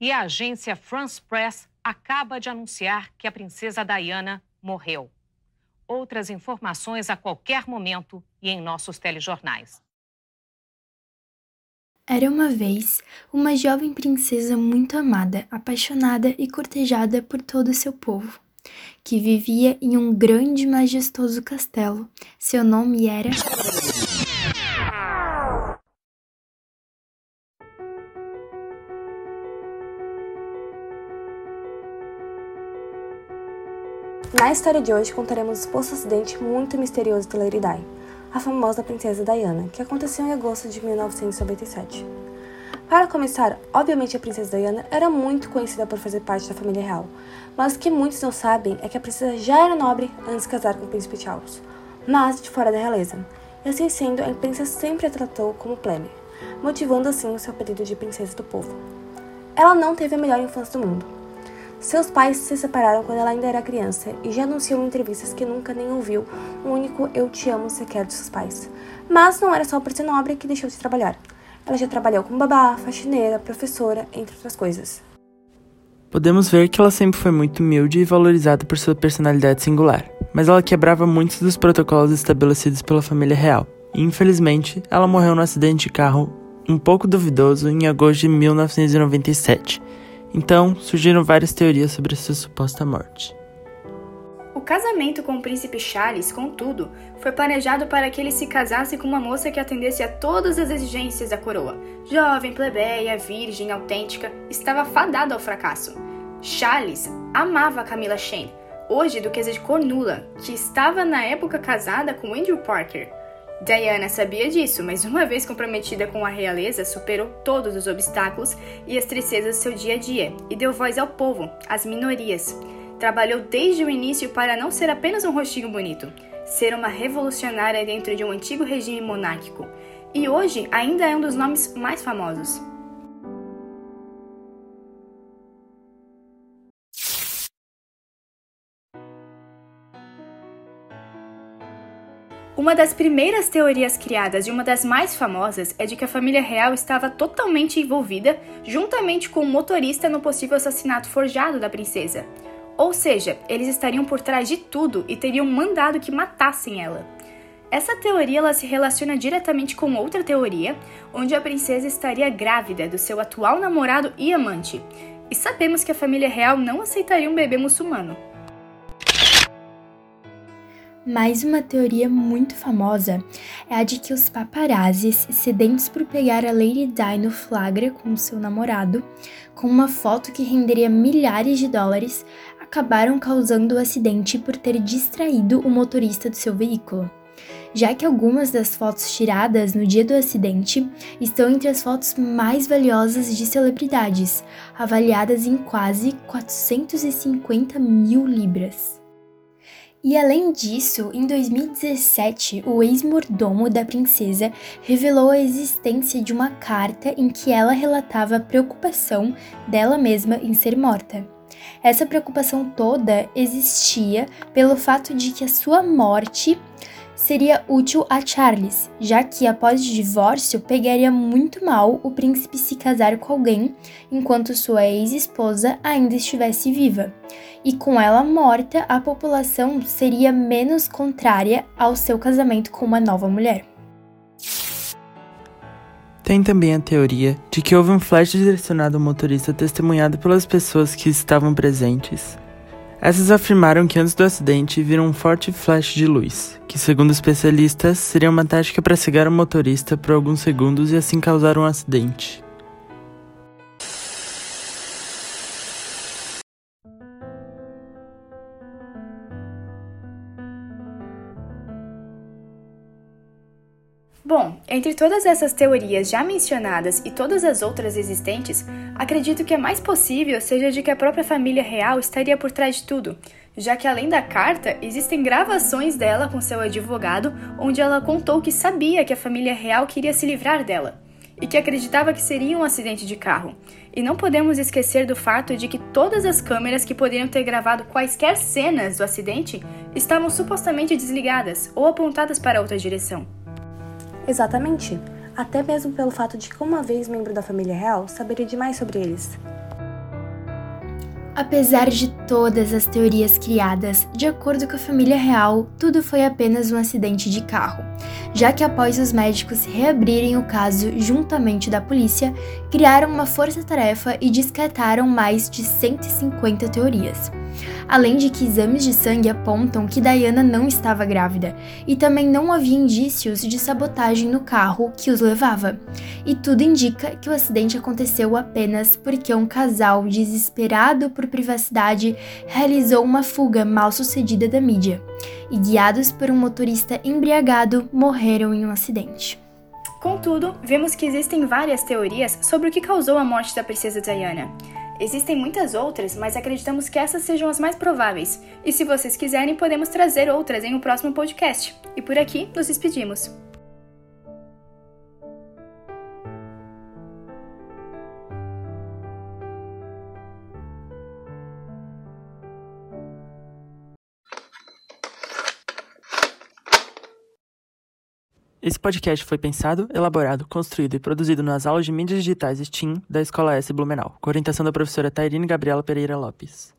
E a agência France Press acaba de anunciar que a princesa Diana morreu. Outras informações a qualquer momento e em nossos telejornais. Era uma vez uma jovem princesa muito amada, apaixonada e cortejada por todo o seu povo, que vivia em um grande e majestoso castelo. Seu nome era. Na história de hoje contaremos o suposto acidente muito misterioso da Lady Di, a famosa princesa Diana, que aconteceu em agosto de 1997. Para começar, obviamente a princesa Diana era muito conhecida por fazer parte da família real, mas o que muitos não sabem é que a princesa já era nobre antes de casar com o príncipe Charles, mas de fora da realeza. E assim sendo, a imprensa sempre a tratou como plebe, motivando assim o seu apelido de princesa do povo. Ela não teve a melhor infância do mundo, seus pais se separaram quando ela ainda era criança e já anunciou em entrevistas que nunca nem ouviu o único Eu Te Amo sequer de seus pais. Mas não era só por ser nobre que deixou de trabalhar. Ela já trabalhou como babá, faxineira, professora, entre outras coisas. Podemos ver que ela sempre foi muito humilde e valorizada por sua personalidade singular, mas ela quebrava muitos dos protocolos estabelecidos pela família real. E, infelizmente, ela morreu num acidente de carro um pouco duvidoso em agosto de 1997 então, surgiram várias teorias sobre sua suposta morte. O casamento com o príncipe Charles, contudo, foi planejado para que ele se casasse com uma moça que atendesse a todas as exigências da coroa. Jovem, plebeia, virgem, autêntica, estava fadado ao fracasso. Charles amava Camila Shane, hoje duquesa de Cornula, que estava na época casada com Andrew Parker. Diana sabia disso, mas uma vez comprometida com a realeza, superou todos os obstáculos e as tristezas do seu dia a dia e deu voz ao povo, às minorias. Trabalhou desde o início para não ser apenas um rostinho bonito, ser uma revolucionária dentro de um antigo regime monárquico. E hoje ainda é um dos nomes mais famosos. Uma das primeiras teorias criadas e uma das mais famosas é de que a família real estava totalmente envolvida, juntamente com o motorista, no possível assassinato forjado da princesa. Ou seja, eles estariam por trás de tudo e teriam mandado que matassem ela. Essa teoria ela se relaciona diretamente com outra teoria, onde a princesa estaria grávida do seu atual namorado e amante. E sabemos que a família real não aceitaria um bebê muçulmano. Mais uma teoria muito famosa é a de que os paparazzis, sedentos por pegar a Lady Di no flagra com seu namorado, com uma foto que renderia milhares de dólares, acabaram causando o acidente por ter distraído o motorista do seu veículo. Já que algumas das fotos tiradas no dia do acidente estão entre as fotos mais valiosas de celebridades, avaliadas em quase 450 mil libras. E além disso, em 2017, o ex-mordomo da princesa revelou a existência de uma carta em que ela relatava a preocupação dela mesma em ser morta. Essa preocupação toda existia pelo fato de que a sua morte seria útil a Charles, já que após o divórcio pegaria muito mal o príncipe se casar com alguém enquanto sua ex-esposa ainda estivesse viva. E com ela morta, a população seria menos contrária ao seu casamento com uma nova mulher. Tem também a teoria de que houve um flash direcionado ao motorista testemunhado pelas pessoas que estavam presentes, essas afirmaram que antes do acidente viram um forte flash de luz, que, segundo especialistas, seria uma tática para cegar o motorista por alguns segundos e assim causar um acidente. Entre todas essas teorias já mencionadas e todas as outras existentes, acredito que a mais possível seja de que a própria família real estaria por trás de tudo, já que além da carta, existem gravações dela com seu advogado, onde ela contou que sabia que a família real queria se livrar dela e que acreditava que seria um acidente de carro. E não podemos esquecer do fato de que todas as câmeras que poderiam ter gravado quaisquer cenas do acidente estavam supostamente desligadas ou apontadas para outra direção. Exatamente. Até mesmo pelo fato de que, uma vez membro da família real, saberia demais sobre eles. Apesar de todas as teorias criadas, de acordo com a família real, tudo foi apenas um acidente de carro, já que após os médicos reabrirem o caso juntamente da polícia, criaram uma força-tarefa e descartaram mais de 150 teorias além de que exames de sangue apontam que Diana não estava grávida e também não havia indícios de sabotagem no carro que os levava. E tudo indica que o acidente aconteceu apenas porque um casal desesperado por privacidade realizou uma fuga mal sucedida da mídia e, guiados por um motorista embriagado, morreram em um acidente. Contudo, vemos que existem várias teorias sobre o que causou a morte da princesa Diana. Existem muitas outras, mas acreditamos que essas sejam as mais prováveis. E se vocês quiserem, podemos trazer outras em um próximo podcast. E por aqui nos despedimos. Esse podcast foi pensado, elaborado, construído e produzido nas aulas de mídias digitais STEAM da Escola S Blumenau, com orientação da professora Tairine Gabriela Pereira Lopes.